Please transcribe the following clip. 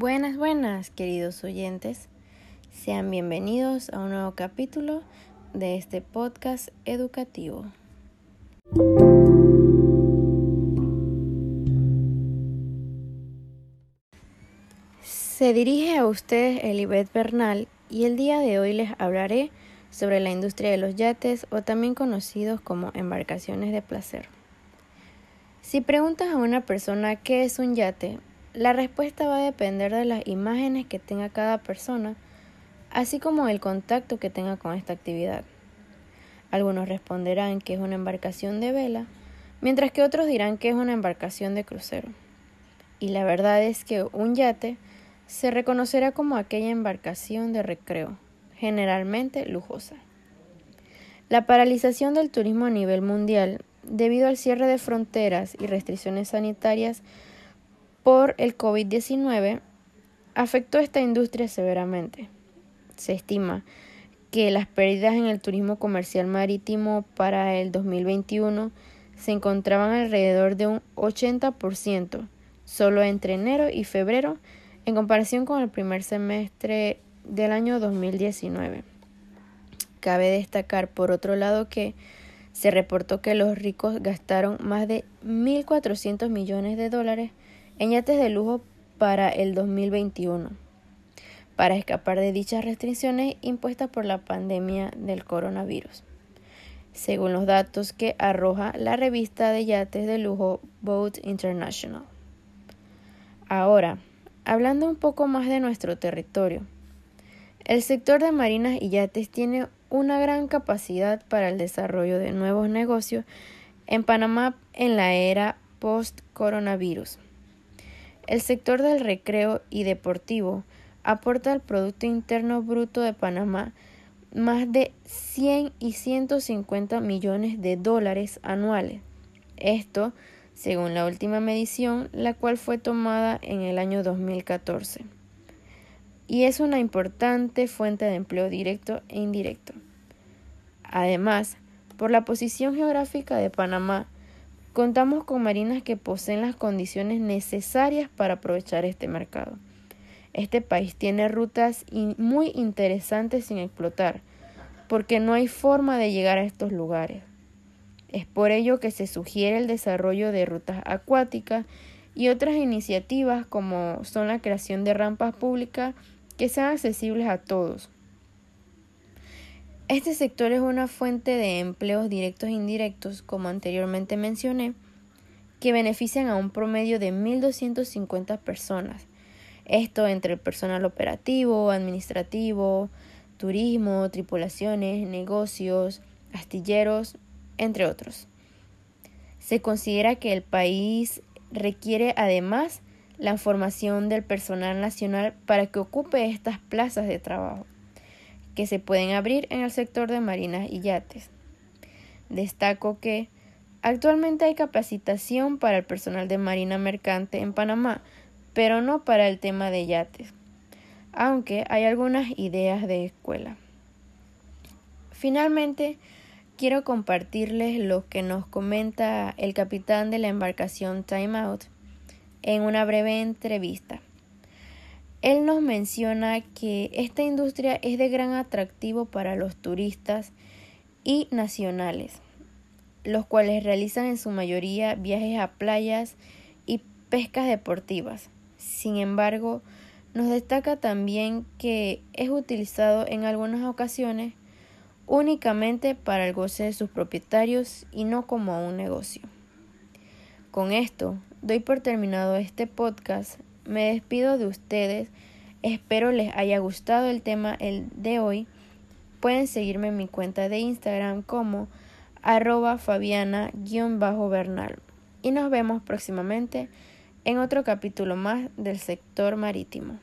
Buenas, buenas, queridos oyentes. Sean bienvenidos a un nuevo capítulo de este podcast educativo. Se dirige a ustedes Elibet Bernal y el día de hoy les hablaré sobre la industria de los yates o también conocidos como embarcaciones de placer. Si preguntas a una persona qué es un yate, la respuesta va a depender de las imágenes que tenga cada persona, así como el contacto que tenga con esta actividad. Algunos responderán que es una embarcación de vela, mientras que otros dirán que es una embarcación de crucero. Y la verdad es que un yate se reconocerá como aquella embarcación de recreo, generalmente lujosa. La paralización del turismo a nivel mundial, debido al cierre de fronteras y restricciones sanitarias por el COVID-19, afectó a esta industria severamente. Se estima que las pérdidas en el turismo comercial marítimo para el 2021 se encontraban alrededor de un 80% solo entre enero y febrero en comparación con el primer semestre del año 2019. Cabe destacar, por otro lado, que se reportó que los ricos gastaron más de 1.400 millones de dólares en yates de lujo para el 2021 para escapar de dichas restricciones impuestas por la pandemia del coronavirus, según los datos que arroja la revista de yates de lujo Boat International. Ahora, hablando un poco más de nuestro territorio, el sector de marinas y yates tiene una gran capacidad para el desarrollo de nuevos negocios en Panamá en la era post-coronavirus. El sector del recreo y deportivo aporta al Producto Interno Bruto de Panamá más de 100 y 150 millones de dólares anuales. Esto, según la última medición, la cual fue tomada en el año 2014. Y es una importante fuente de empleo directo e indirecto. Además, por la posición geográfica de Panamá, contamos con marinas que poseen las condiciones necesarias para aprovechar este mercado. Este país tiene rutas muy interesantes sin explotar, porque no hay forma de llegar a estos lugares. Es por ello que se sugiere el desarrollo de rutas acuáticas y otras iniciativas como son la creación de rampas públicas que sean accesibles a todos. Este sector es una fuente de empleos directos e indirectos, como anteriormente mencioné, que benefician a un promedio de 1.250 personas, esto entre el personal operativo, administrativo, turismo, tripulaciones, negocios, astilleros, entre otros. Se considera que el país requiere además la formación del personal nacional para que ocupe estas plazas de trabajo que se pueden abrir en el sector de marinas y yates. Destaco que actualmente hay capacitación para el personal de marina mercante en Panamá, pero no para el tema de yates, aunque hay algunas ideas de escuela. Finalmente, quiero compartirles lo que nos comenta el capitán de la embarcación Time Out en una breve entrevista. Él nos menciona que esta industria es de gran atractivo para los turistas y nacionales, los cuales realizan en su mayoría viajes a playas y pescas deportivas. Sin embargo, nos destaca también que es utilizado en algunas ocasiones únicamente para el goce de sus propietarios y no como un negocio. Con esto, doy por terminado este podcast. Me despido de ustedes. Espero les haya gustado el tema el de hoy. Pueden seguirme en mi cuenta de Instagram como arroba fabiana-bernal. Y nos vemos próximamente en otro capítulo más del sector marítimo.